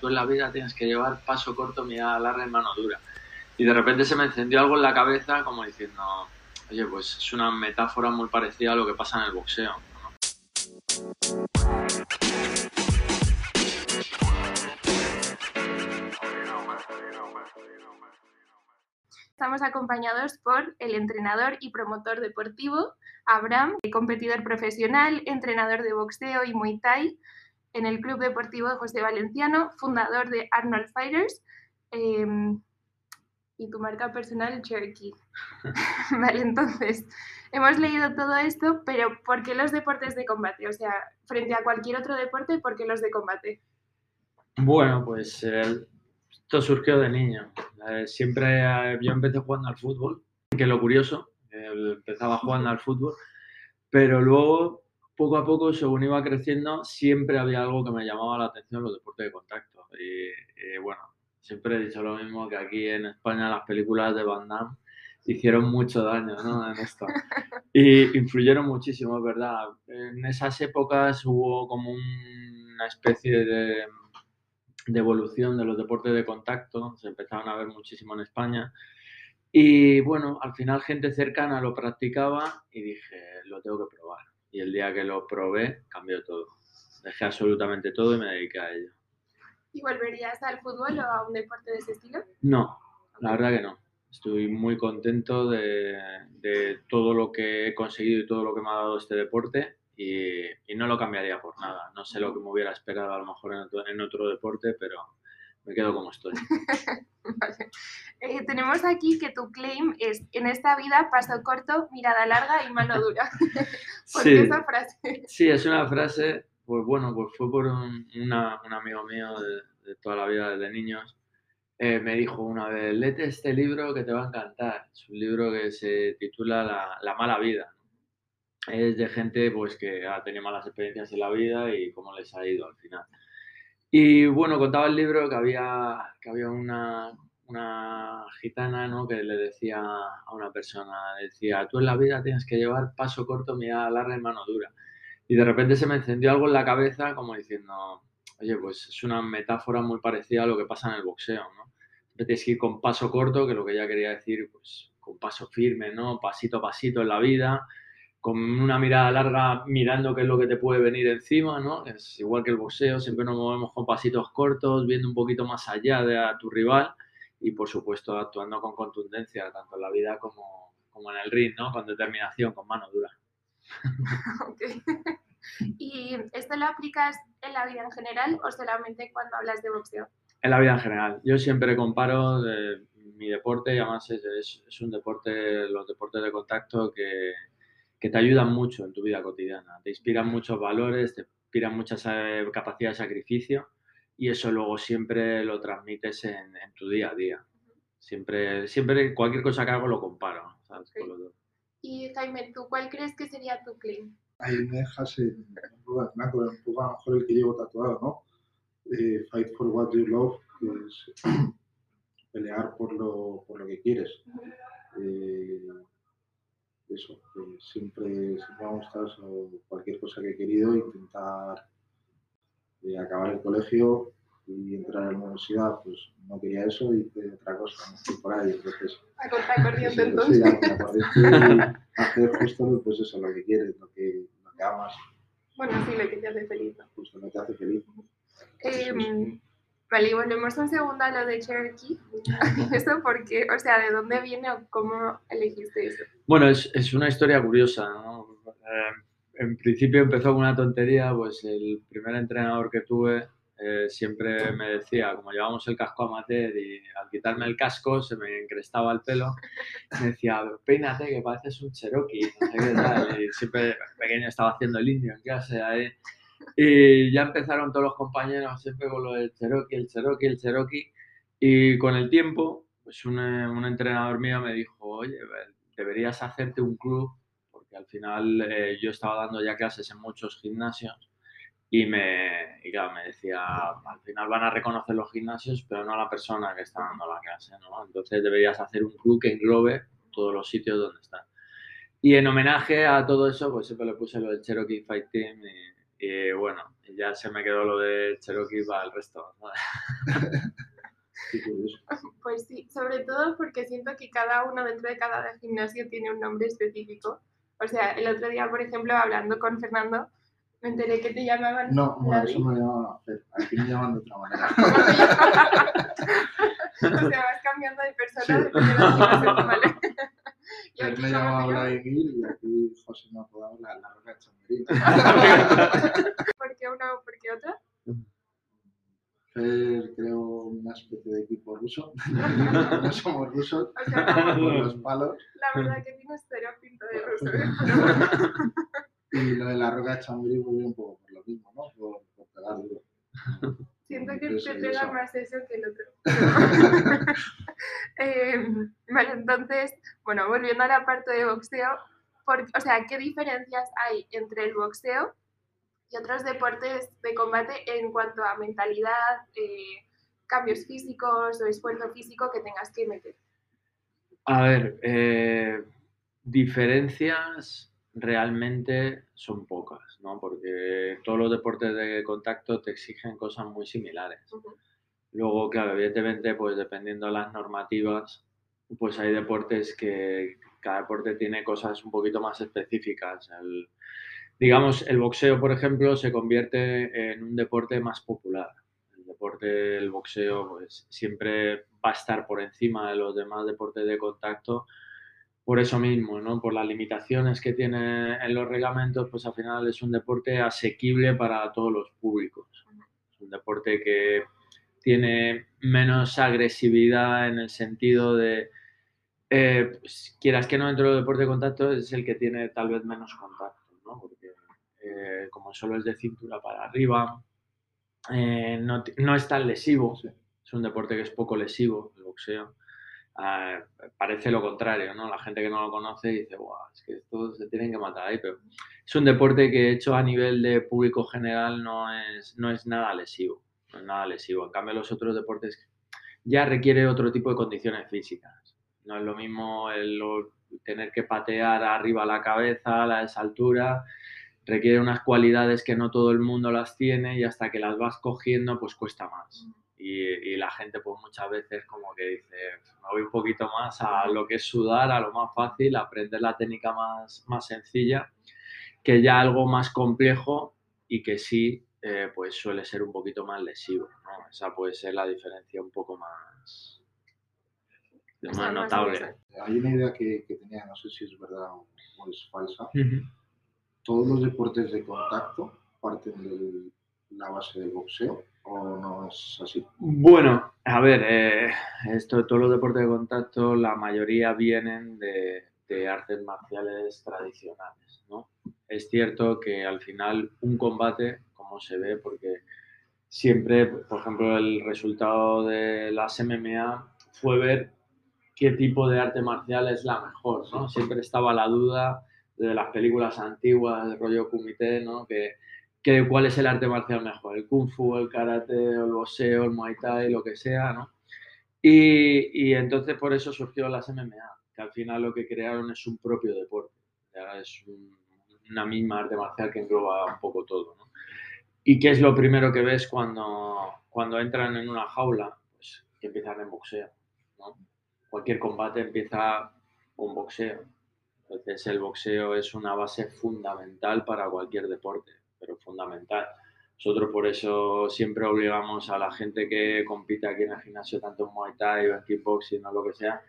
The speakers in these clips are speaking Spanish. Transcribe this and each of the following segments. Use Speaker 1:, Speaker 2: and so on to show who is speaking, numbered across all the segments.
Speaker 1: tú en la vida tienes que llevar paso corto, mirada larga y mano dura. Y de repente se me encendió algo en la cabeza como diciendo, oye, pues es una metáfora muy parecida a lo que pasa en el boxeo.
Speaker 2: Estamos acompañados por el entrenador y promotor deportivo Abraham, competidor profesional, entrenador de boxeo y Muay Thai en el Club Deportivo de José Valenciano, fundador de Arnold Fighters em, y tu marca personal Cherokee. vale, entonces, hemos leído todo esto, pero ¿por qué los deportes de combate? O sea, frente a cualquier otro deporte, ¿por qué los de combate?
Speaker 1: Bueno, pues eh, esto surgió de niño. Eh, siempre eh, yo empecé jugando al fútbol, que lo curioso, empezaba jugando al fútbol, pero luego, poco a poco, según iba creciendo, siempre había algo que me llamaba la atención, los deportes de contacto. Y, bueno, siempre he dicho lo mismo que aquí en España las películas de Van Damme hicieron mucho daño ¿no? en esto. Y influyeron muchísimo, es verdad. En esas épocas hubo como una especie de de evolución de los deportes de contacto, se empezaron a ver muchísimo en España. Y bueno, al final gente cercana lo practicaba y dije, lo tengo que probar. Y el día que lo probé, cambió todo. Dejé absolutamente todo y me dediqué a ello.
Speaker 2: ¿Y volverías al fútbol o a un deporte de ese estilo?
Speaker 1: No, la verdad que no. Estoy muy contento de, de todo lo que he conseguido y todo lo que me ha dado este deporte y, no lo cambiaría por nada. No sé lo que me hubiera esperado a lo mejor en otro, deporte, pero me quedo como estoy.
Speaker 2: Eh, tenemos aquí que tu claim es en esta vida paso corto, mirada larga y mano dura. ¿Por qué esa frase?
Speaker 1: Sí, es una frase, pues bueno, pues fue por un, amigo mío de, toda la vida desde niños. Eh, me dijo una vez, léete este libro que te va a encantar. Es un libro que se titula La, la mala vida es de gente pues que ha tenido malas experiencias en la vida y cómo les ha ido al final. Y bueno, contaba el libro que había, que había una, una gitana ¿no? que le decía a una persona, decía, tú en la vida tienes que llevar paso corto, mirada larga y mano dura. Y de repente se me encendió algo en la cabeza como diciendo, oye, pues es una metáfora muy parecida a lo que pasa en el boxeo, ¿no? Tienes que ir con paso corto, que lo que ella quería decir, pues con paso firme, ¿no? Pasito a pasito en la vida, con una mirada larga mirando qué es lo que te puede venir encima, ¿no? Es igual que el boxeo, siempre nos movemos con pasitos cortos, viendo un poquito más allá de a tu rival y por supuesto actuando con contundencia, tanto en la vida como, como en el ring, ¿no? Con determinación, con mano dura.
Speaker 2: ¿Y esto lo aplicas en la vida en general o solamente cuando hablas de boxeo?
Speaker 1: En la vida en general. Yo siempre comparo mi deporte y además es, es un deporte, los deportes de contacto que, que te ayudan mucho en tu vida cotidiana. Te inspiran muchos valores, te inspiran mucha capacidad de sacrificio y eso luego siempre lo transmites en, tu día a día. Siempre, siempre cualquier cosa que hago lo comparo.
Speaker 2: Y Jaime, ¿tú cuál crees que sería tu claim?
Speaker 3: Ahí me dejas en blanco, un poco a lo mejor el que llevo tatuado, ¿no? Eh, fight for what you love, que es pelear por lo, por lo que quieres eso, siempre, siempre me ha gustado cualquier cosa que he querido, intentar eh, acabar el colegio y entrar a la universidad, pues no quería eso y hice otra cosa, no estoy por ahí, entonces...
Speaker 2: A contar corriente entonces. Sí,
Speaker 3: hacer justo pues eso, lo que quieres, lo que, lo que amas.
Speaker 2: Bueno, sí, lo que te hace feliz.
Speaker 3: Justo lo que te hace feliz.
Speaker 2: Eh, Vale, y volvemos un segundo a lo de Cherokee. ¿Eso por qué? O sea, ¿de dónde viene o cómo elegiste eso?
Speaker 1: Bueno, es, es una historia curiosa, ¿no? Eh, en principio empezó con una tontería, pues el primer entrenador que tuve eh, siempre me decía, como llevamos el casco amateur y al quitarme el casco se me encrestaba el pelo, me decía, peínate que pareces un Cherokee, no sé qué tal. Y siempre pequeño estaba haciendo el indio en clase ahí. Y ya empezaron todos los compañeros siempre con lo del Cherokee, el Cherokee, el Cherokee. Y con el tiempo, pues un, un entrenador mío me dijo, oye, deberías hacerte un club, porque al final eh, yo estaba dando ya clases en muchos gimnasios y me, y claro, me decía, al final van a reconocer los gimnasios, pero no a la persona que está dando la clase, ¿no? Entonces deberías hacer un club que englobe todos los sitios donde están. Y en homenaje a todo eso, pues siempre le puse lo del Cherokee Fight Team y, y bueno, ya se me quedó lo de Cherokee para el resto.
Speaker 2: Pues sí, sobre todo porque siento que cada uno dentro de cada gimnasio tiene un nombre específico. O sea, el otro día, por ejemplo, hablando con Fernando, me enteré que te llamaban
Speaker 3: No, bueno, eso me llama Fer. Aquí me llaman de otra manera.
Speaker 2: o sea, vas cambiando de persona
Speaker 3: Sí.
Speaker 2: dependiendo de. Aquí
Speaker 3: me
Speaker 2: ¿cómo
Speaker 3: llama
Speaker 2: te llaman?
Speaker 3: Vladimir y aquí José me ha apodado la, la roca de.
Speaker 2: ¿Por qué uno, por qué?
Speaker 3: Fer creo una especie de equipo ruso. no somos rusos,
Speaker 2: O sea,
Speaker 3: por los palos.
Speaker 2: la verdad que tienes cero pinta de ruso. ¿eh?
Speaker 3: Y lo de la roca de Chamberí volvió un poco por lo mismo, ¿no? Por, por pegar duro.
Speaker 2: Siento que te pega más eso que el otro. Eh, vale, entonces, bueno, volviendo a la parte de boxeo, por- o sea, ¿qué diferencias hay entre el boxeo y otros deportes de combate en cuanto a mentalidad, eh, cambios físicos o esfuerzo físico que tengas que meter?
Speaker 1: A ver, eh, diferencias realmente son pocas, ¿no? Porque todos los deportes de contacto te exigen cosas muy similares. Luego, claro, evidentemente, pues dependiendo de las normativas, pues hay deportes que cada deporte tiene cosas un poquito más específicas. El- digamos, el boxeo, por ejemplo, se convierte en un deporte más popular. El deporte del boxeo, pues siempre va a estar por encima de los demás deportes de contacto. Por eso mismo, ¿no? Por las limitaciones que tiene en los reglamentos, pues al final es un deporte asequible para todos los públicos. Es un deporte que tiene menos agresividad en el sentido de, eh, pues, quieras que no, dentro del deporte de contacto es el que tiene tal vez menos contacto, ¿no? Porque eh, como solo es de cintura para arriba, eh, no, no es tan lesivo,
Speaker 3: Sí.
Speaker 1: es un deporte que es poco lesivo, el boxeo. Ah, parece lo contrario, ¿no? La gente que no lo conoce dice, guau, es que estos se tienen que matar ahí, pero es un deporte que hecho a nivel de público general no es, no es nada lesivo, nada lesivo. En cambio, los otros deportes ya requiere otro tipo de condiciones físicas. No es lo mismo el, tener que patear arriba la cabeza a esa altura, requiere unas cualidades que no todo el mundo las tiene y hasta que las vas cogiendo pues cuesta más. Y, y la gente pues muchas veces como que dice, me voy un poquito más a lo que es sudar, a lo más fácil, aprender la técnica más, más sencilla, que ya algo más complejo y que sí eh, pues suele ser un poquito más lesivo. ¿no? Esa puede ser la diferencia un poco más, notable.
Speaker 3: Hay una idea que, que tenía, no sé si es verdad o, o es falsa. ¿Todos los deportes de contacto parten de la base del boxeo o no es así?
Speaker 1: Bueno, a ver, eh, esto, todos los deportes de contacto, la mayoría vienen de, de artes marciales tradicionales, ¿no? Es cierto que al final un combate, como se ve, porque siempre, por ejemplo, el resultado de las MMA fue ver qué tipo de arte marcial es la mejor, ¿no? Siempre estaba la duda de las películas antiguas, del rollo kumite, ¿no? Que, que cuál es el arte marcial mejor, el kung fu, el karate, el boxeo, el muay thai, lo que sea, ¿no? Y, y entonces por eso surgió las MMA, que al final lo que crearon es un propio deporte, ya es un- una misma arte marcial que engloba un poco todo, ¿no? ¿Y qué es lo primero que ves cuando, cuando entran en una jaula? Pues que empiezan en boxeo, ¿no? Cualquier combate empieza con boxeo. Entonces el boxeo es una base fundamental para cualquier deporte, pero fundamental. Nosotros por eso siempre obligamos a la gente que compite aquí en el gimnasio, tanto en Muay Thai o en kickboxing o lo que sea,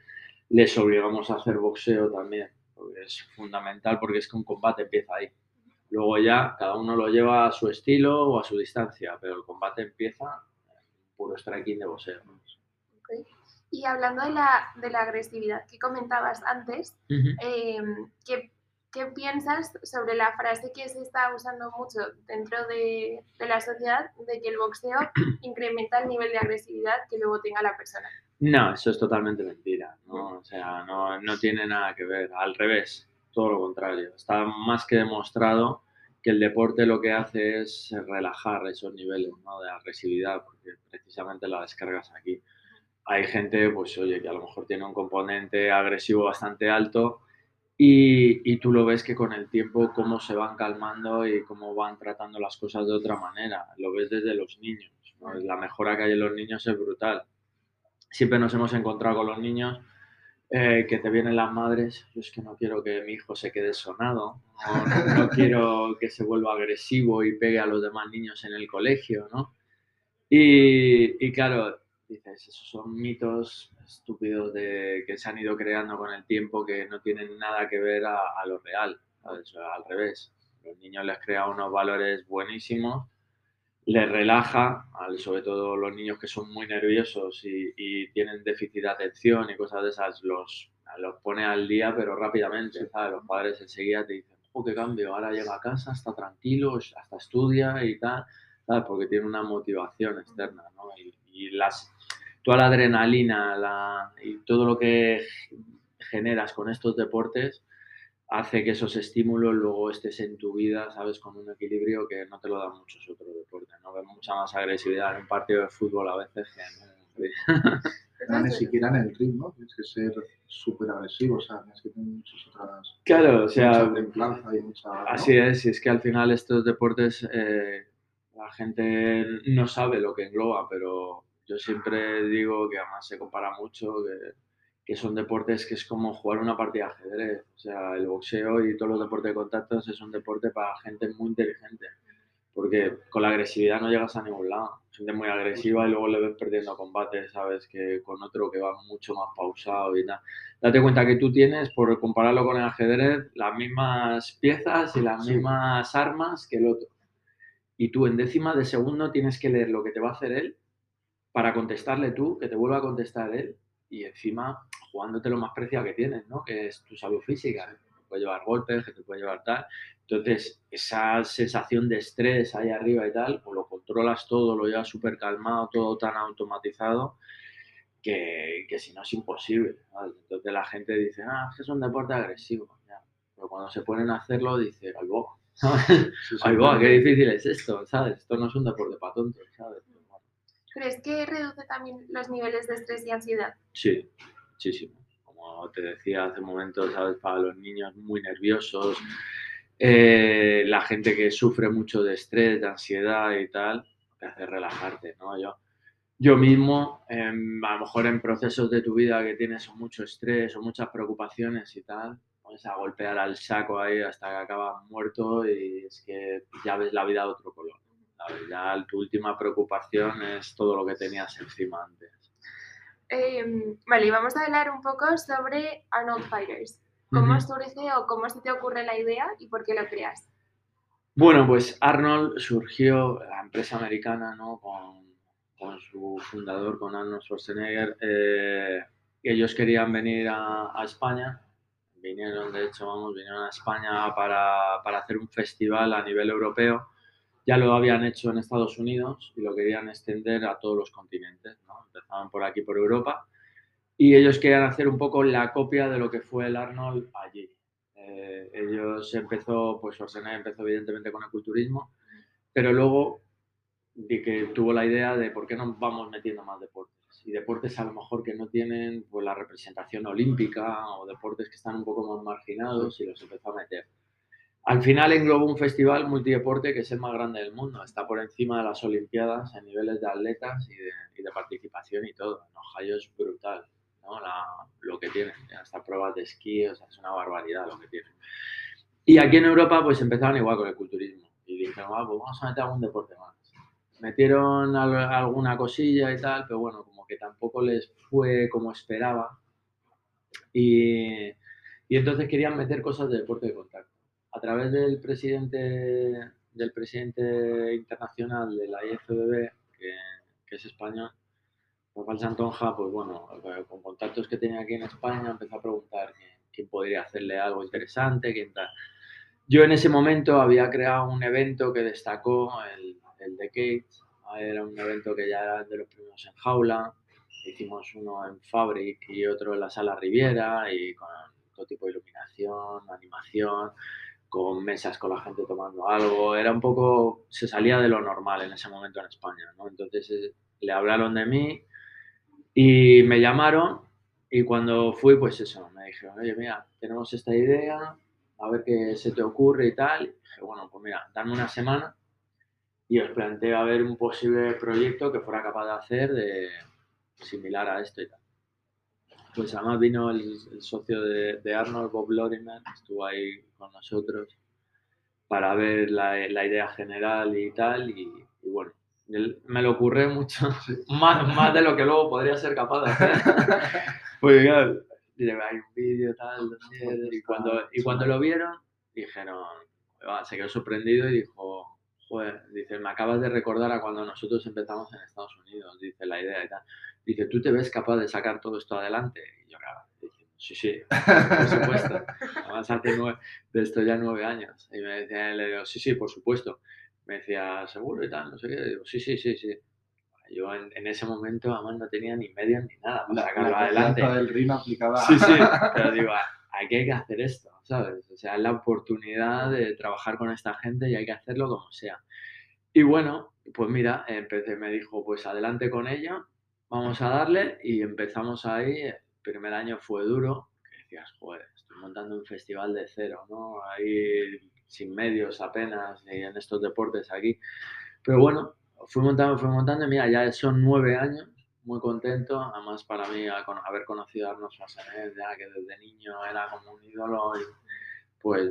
Speaker 1: les obligamos a hacer boxeo también, porque es fundamental, porque es que un combate empieza ahí. Luego ya cada uno lo lleva a su estilo o a su distancia, pero el combate empieza en puro striking de boxeo. ¿no?
Speaker 2: Ok. Y hablando de la, de la agresividad que comentabas antes, eh, ¿qué, qué piensas sobre la frase que se está usando mucho dentro de, de la sociedad de que el boxeo incrementa el nivel de agresividad que luego tenga la persona?
Speaker 1: No, eso es totalmente mentira, ¿no? O sea, no, no tiene nada que ver, al revés, todo lo contrario. Está más que demostrado que el deporte lo que hace es relajar esos niveles ¿no? de agresividad, porque precisamente la descargas aquí. Hay gente, pues oye, que a lo mejor tiene un componente agresivo bastante alto Y, y, tú lo ves que con el tiempo cómo se van calmando y cómo van tratando las cosas de otra manera. Lo ves desde los niños. La mejora que hay en los niños es brutal. Siempre nos hemos encontrado con los niños eh, que te vienen las madres, yo es que no quiero que mi hijo se quede sonado, no, no, quiero que se vuelva agresivo y pegue a los demás niños en el colegio, ¿no? Y, y claro, dices, esos son mitos estúpidos de, que se han ido creando con el tiempo que no tienen nada que ver a, a lo real, ¿sabes? al revés. Los niños les crea unos valores buenísimos les relaja, sobre todo los niños que son muy nerviosos y, tienen déficit de atención y cosas de esas, los, los pone al día, pero rápidamente, ¿sabes? Los padres enseguida te dicen, oh, qué cambio, ahora llega a casa, está tranquilo, hasta estudia y tal, ¿sabes? Porque tiene una motivación externa, ¿no? Y, y las, toda la adrenalina la, y todo lo que generas con estos deportes, hace que esos estímulos luego estés en tu vida, ¿sabes? Con un equilibrio que no te lo dan muchos otros deportes, ¿no? Ves mucha más agresividad en un partido de fútbol a veces que
Speaker 3: en ni siquiera en el ritmo, tienes que ser súper agresivo, o sea, tienes que tener muchas otras...
Speaker 1: Claro, o sea,
Speaker 3: y mucha,
Speaker 1: así es, y es que al final estos deportes eh, la gente no sabe lo que engloba, pero yo siempre digo que además se compara mucho, que que son deportes que es como jugar una partida de ajedrez. O sea, el boxeo y todos los deportes de contactos es un deporte para gente muy inteligente. Porque con la agresividad no llegas a ningún lado. Gente muy agresiva y luego le ves perdiendo combate, ¿sabes? Que con otro que va mucho más pausado y tal. Date cuenta que tú tienes, por compararlo con el ajedrez, las mismas piezas y las mismas armas que el otro. Y tú en décima de segundo tienes que leer lo que te va a hacer él para contestarle tú, que te vuelva a contestar él y encima jugándote lo más preciado que tienes, ¿no? Que es tu salud física, que te puede llevar golpes, que te puede llevar tal. Entonces, esa sensación de estrés ahí arriba y tal, pues lo controlas todo, lo llevas súper calmado, todo tan automatizado, que, que, si no es imposible. Entonces la gente dice, ah, es que es un deporte agresivo. Pero cuando se ponen a hacerlo, dice, algo, algo, qué difícil es esto, ¿sabes? Esto no es un deporte para tontos, ¿sabes?
Speaker 2: ¿Crees que reduce también los niveles de estrés y ansiedad?
Speaker 1: Sí, muchísimo. Como te decía hace un momento, ¿sabes? Para los niños muy nerviosos, eh, la gente que sufre mucho de estrés, de ansiedad y tal, te hace relajarte, ¿no? Yo, yo mismo, a lo mejor en procesos de tu vida que tienes mucho estrés o muchas preocupaciones y tal, pones a golpear al saco ahí hasta que acabas muerto y es que ya ves la vida de otro color. Ya tu última preocupación es todo lo que tenías encima antes.
Speaker 2: Eh, vale, y vamos a hablar un poco sobre Arnold Fighters. ¿Cómo surge o cómo se te ocurre la idea y por qué lo creas?
Speaker 1: Bueno, pues Arnold surgió, la empresa americana, ¿no? Con, con su fundador, con Arnold Schwarzenegger. Eh, ellos querían venir a, a, España. Vinieron, de hecho, vamos, vinieron a España para, para hacer un festival a nivel europeo ya lo habían hecho en Estados Unidos y lo querían extender a todos los continentes. ¿no? Empezaban por aquí, por Europa, y ellos querían hacer un poco la copia de lo que fue el Arnold allí. Eh, ellos empezó, pues Schwarzenegger empezó evidentemente con el culturismo, pero luego de que tuvo la idea de por qué no vamos metiendo más deportes. Y deportes a lo mejor que no tienen pues, la representación olímpica o deportes que están un poco más marginados y los empezó a meter. Al final engloba un festival multideporte que es el más grande del mundo. Está por encima de las Olimpiadas en niveles de atletas y de, y de participación y todo. En Ohio es brutal ¿no? La, lo que tienen. Hasta pruebas de esquí, o sea, es una barbaridad lo que tienen. Y aquí en Europa pues empezaron igual con el culturismo. Y dijeron, ah, pues vamos a meter algún deporte más. Metieron alguna cosilla y tal, pero bueno, como que tampoco les fue como esperaba. Y, y entonces querían meter cosas de deporte de contacto a través del presidente, del presidente internacional de la IFBB, que, que es español, Rafael Santonja, pues bueno, con contactos que tenía aquí en España, empezó a preguntar quién, podría hacerle algo interesante, quién tal. Yo en ese momento había creado un evento que destacó, el, el Decades, era un evento que ya era de los primeros en jaula, hicimos uno en Fabric y otro en la Sala Riviera y con todo tipo de iluminación, animación, con mesas con la gente tomando algo, era un poco, se salía de lo normal en ese momento en España, ¿no? Entonces eh, le hablaron de mí y me llamaron Y cuando fui, pues eso, me dijeron, oye, mira, tenemos esta idea, a ver qué se te ocurre y tal. Y dije, bueno, pues mira, dame una semana y os planteo a ver un posible proyecto que fuera capaz de hacer de similar a esto y tal. Pues además vino el, socio de, Arnold, Bob Lorimer, estuvo ahí con nosotros para ver la, idea general y tal. Y, bueno, me lo ocurre mucho, más, más de lo que luego podría ser capaz de hacer. pues claro, hay un vídeo tal, y cuando, y cuando lo vieron, dijeron, se quedó sorprendido y dijo, dice, me acabas de recordar a cuando nosotros empezamos en Estados Unidos, dice la idea y tal. Dice, ¿tú te ves capaz de sacar todo esto adelante? Y yo, claro, sí, sí, por supuesto. Además, hace nueve, de esto ya nueve años. Y me decía, le digo, sí, sí, por supuesto. Me decía, seguro y tal, no sé qué. digo, sí, sí, sí, sí. Yo en, en, ese momento, además, no tenía ni medios ni nada para sacarlo la adelante.
Speaker 3: del RIN aplicada.
Speaker 1: Sí, sí, pero digo, hay que hacer esto, ¿sabes? O sea, es la oportunidad de trabajar con esta gente y hay que hacerlo como sea. Y bueno, pues mira, empecé, me dijo, pues adelante con ella, vamos a darle y empezamos ahí. El primer año fue duro, que decías, joder, estoy montando un festival de cero, ¿no? Ahí sin medios apenas y en estos deportes aquí. Pero bueno, fui montando, fui montando y mira, ya son nueve años muy contento, además para mí haber conocido a Arnold Schwarzenegger, ya que desde niño era como un ídolo, y pues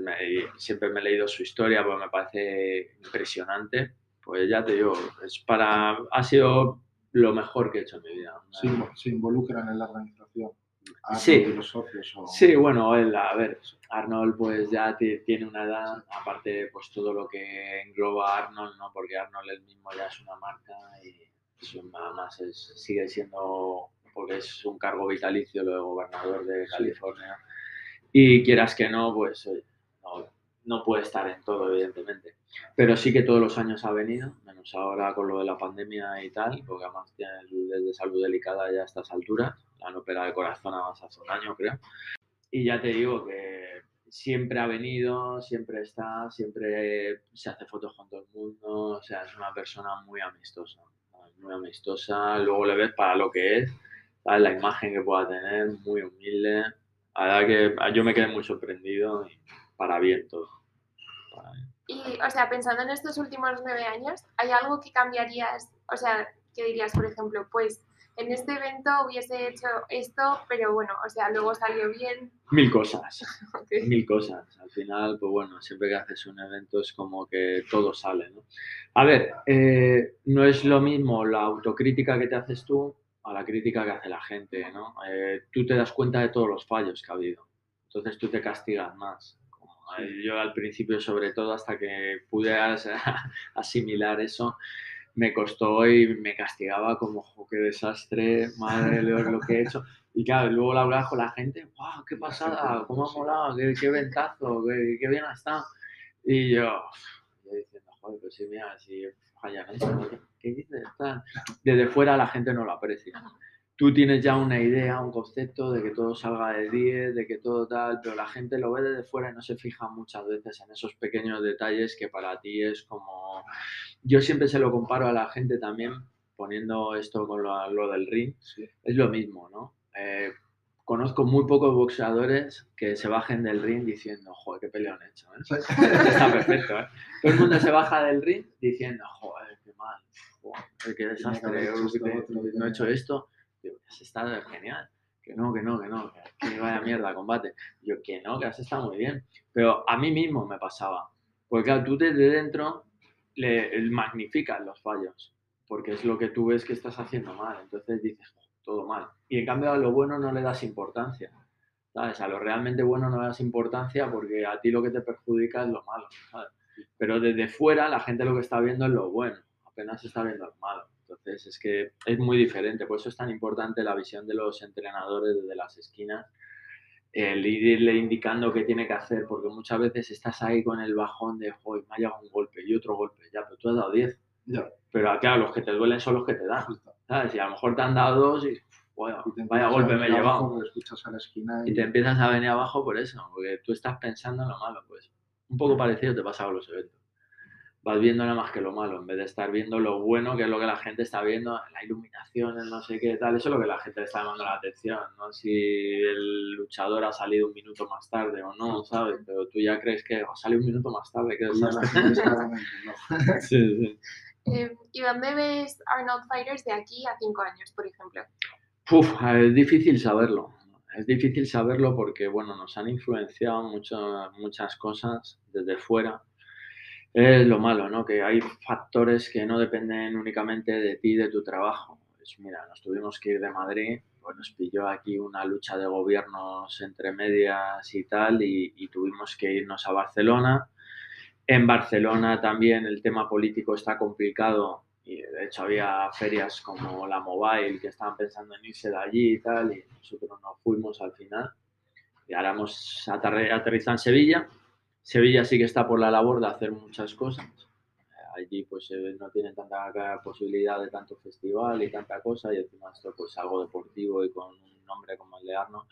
Speaker 1: siempre me he leído su historia, pues me parece impresionante. Pues ya te digo, es para, ha sido lo mejor que he hecho en mi vida.
Speaker 3: Sí, se involucran en la organización.
Speaker 1: sí, los socios, sí, bueno, a ver, Arnold pues ya tiene una edad, aparte pues todo lo que engloba Arnold, ¿no? Porque Arnold él mismo ya es una marca y nada más sigue siendo, porque es un cargo vitalicio lo de gobernador de California. Y quieras que no, pues no, no, puede estar en todo, evidentemente. Pero sí que todos los años ha venido, menos ahora con lo de la pandemia y tal, porque además tiene desde salud delicada ya a estas alturas. La han operado de corazón además hace un año, creo. Y ya te digo que siempre ha venido, siempre está, siempre se hace fotos con todo el mundo, o sea, es una persona muy amistosa muy amistosa, luego le ves para lo que es, la imagen que pueda tener, muy humilde. La verdad que yo me quedé muy sorprendido y para bien todo.
Speaker 2: Y, o sea, pensando en estos últimos nueve años, ¿hay algo que cambiarías? O sea, ¿qué dirías, por ejemplo? Pues en este evento hubiese hecho esto, pero bueno, o sea, luego salió bien.
Speaker 1: Mil cosas, mil cosas. Al final, pues bueno, siempre que haces un evento es como que todo sale, ¿no? A ver, eh, no es lo mismo la autocrítica que te haces tú a la crítica que hace la gente, ¿no? Eh, tú te das cuenta de todos los fallos que ha habido, entonces tú te castigas más. Yo al principio, sobre todo, hasta que pude asimilar eso, me costó y me castigaba como, qué desastre, madre de lo que he hecho. Y claro, luego la hablaba con la gente, wow, qué pasada, cómo ha molado, qué, qué ventazo, qué, qué, bien ha estado. Y yo, yo diciendo, joder, pues sí, mira, si fallan eso, ¿qué dices? Desde fuera la gente no lo aprecia tú tienes ya una idea, un concepto de que todo salga de 10, de que todo tal, pero la gente lo ve desde fuera y no se fija muchas veces en esos pequeños detalles que para ti es como... Yo siempre se lo comparo a la gente también, poniendo esto con lo, del ring, es lo mismo, ¿no? Eh, conozco muy pocos boxeadores que se bajen del ring diciendo, joder, qué peleón he hecho. ¿eh? Está perfecto, ¿eh? Todo el mundo se baja del ring diciendo, joder, qué mal, joder, qué desastre, no he hecho esto has estado genial. Que no, que no, que no, que vaya mierda combate. Yo, que no, que has estado muy bien. Pero a mí mismo me pasaba. Porque claro, tú desde dentro le magnificas los fallos. Porque es lo que tú ves que estás haciendo mal. Entonces dices, todo mal. Y en cambio a lo bueno no le das importancia. ¿Sabes? A lo realmente bueno no le das importancia porque a ti lo que te perjudica es lo malo. Pero desde fuera la gente lo que está viendo es lo bueno. Apenas está viendo lo malo. Entonces es que es muy diferente, por eso es tan importante la visión de los entrenadores desde las esquinas, el irle indicando qué tiene que hacer, porque muchas veces estás ahí con el bajón de, joder, me ha llegado un golpe y otro golpe, ya, pero tú has dado 10. Pero claro, los que te duelen son los que te dan, ¿sabes? Y a lo mejor te han dado dos y, bueno, vaya golpe me he llevado. Y... te empiezas a venir abajo por eso, porque tú estás pensando en lo malo, pues un poco parecido te pasa con los eventos. Vas viendo nada más que lo malo, en vez de estar viendo lo bueno, que es lo que la gente está viendo, la iluminación, el no sé qué tal, eso es lo que la gente le está llamando la atención, ¿no? Si el luchador ha salido un minuto más tarde o no, ¿sabes? Pero tú ya crees que oh, sale un minuto más tarde, que
Speaker 2: sí, sí. Eh, ¿Y dónde ves Arnold Fighters de aquí a cinco años, por ejemplo?
Speaker 1: Uf, es difícil saberlo. Es difícil saberlo porque, bueno, nos han influenciado mucho, muchas cosas desde fuera es lo malo, ¿no? Que hay factores que no dependen únicamente de ti, de tu trabajo. Pues mira, nos tuvimos que ir de Madrid, pues nos pilló aquí una lucha de gobiernos entre medias y tal, y, tuvimos que irnos a Barcelona. En Barcelona también el tema político está complicado y de hecho había ferias como la Mobile que estaban pensando en irse de allí y tal, y nosotros nos fuimos al final. Y ahora hemos aterrizado en Sevilla Sevilla sí que está por la labor de hacer muchas cosas. Allí pues eh, no tienen tanta posibilidad de tanto festival y tanta cosa y encima esto pues algo deportivo y con un nombre como el de Arno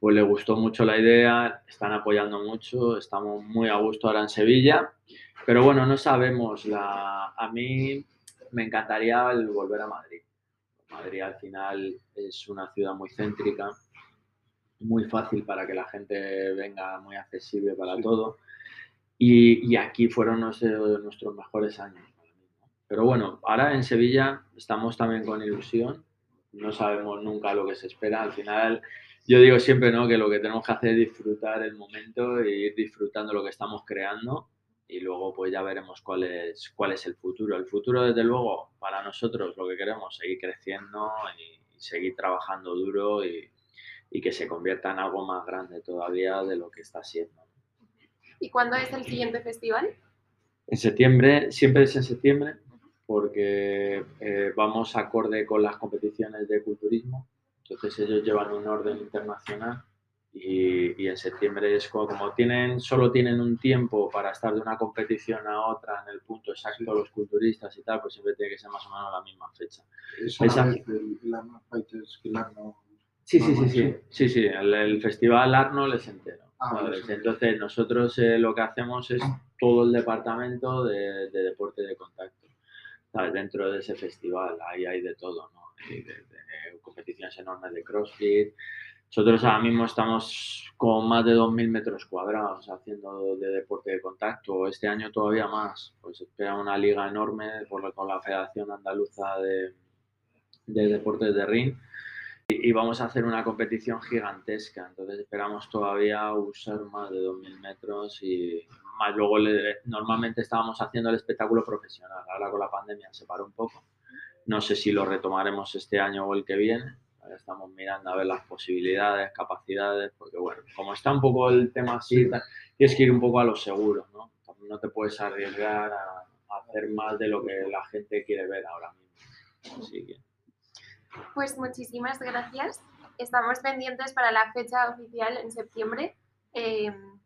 Speaker 1: pues le gustó mucho la idea, están apoyando mucho, estamos muy a gusto ahora en Sevilla, pero bueno, no sabemos, la, a mí me encantaría volver a Madrid. Madrid al final es una ciudad muy céntrica, muy fácil para que la gente venga, muy accesible para todo. Y, aquí fueron nuestros mejores años. Pero bueno, ahora en Sevilla estamos también con ilusión. No sabemos nunca lo que se espera. Al final, yo digo siempre ¿no? que lo que tenemos que hacer es disfrutar el momento e ir disfrutando lo que estamos creando y luego pues ya veremos cuál es, cuál es el futuro. El futuro, desde luego, para nosotros lo que queremos, seguir creciendo y, y seguir trabajando duro y, y que se convierta en algo más grande todavía de lo que está siendo.
Speaker 2: ¿Y cuándo es el siguiente festival?
Speaker 1: En septiembre, siempre es en septiembre, porque eh, vamos acorde con las competiciones de culturismo. Entonces ellos llevan un orden internacional y, en septiembre es como, tienen, solo tienen un tiempo para estar de una competición a otra en el punto exacto los culturistas y tal, pues siempre tiene que ser más o menos la misma fecha.
Speaker 3: Esa, el,
Speaker 1: Sí, sí, sí, sí, sí, sí, el, festival Arnold es entero. Ah, Entonces nosotros eh, lo que hacemos es todo el departamento de, deporte de contacto. Dentro de ese festival ahí hay de todo, ¿no? Hay de, competiciones enormes de CrossFit. Nosotros ahora mismo estamos con más de 2.000 metros cuadrados haciendo de deporte de contacto. Este año todavía más. Pues espera una liga enorme por, con la Federación Andaluza de, de Deportes de Ring y vamos a hacer una competición gigantesca, entonces esperamos todavía usar más de 2.000 metros y más luego normalmente estábamos haciendo el espectáculo profesional, ahora con la pandemia se paró un poco, no sé si lo retomaremos este año o el que viene, estamos mirando a ver las posibilidades, capacidades, porque bueno, como está un poco el tema así, tienes que ir un poco a lo seguro, ¿no? No te puedes arriesgar a, hacer más de lo que la gente quiere ver ahora mismo. Así que...
Speaker 2: Pues muchísimas gracias. Estamos pendientes para la fecha oficial en septiembre. Em,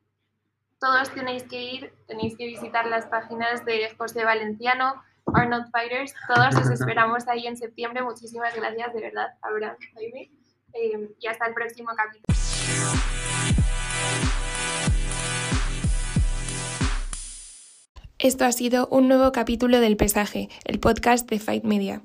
Speaker 2: todos tenéis que ir, tenéis que visitar las páginas de José Valenciano, Arnold Fighters. Todos os esperamos ahí en septiembre. Muchísimas gracias, de verdad, Abraham, Jaime. Em, y hasta el próximo capítulo. Esto ha sido un nuevo capítulo del Pesaje, el podcast de Fight Media.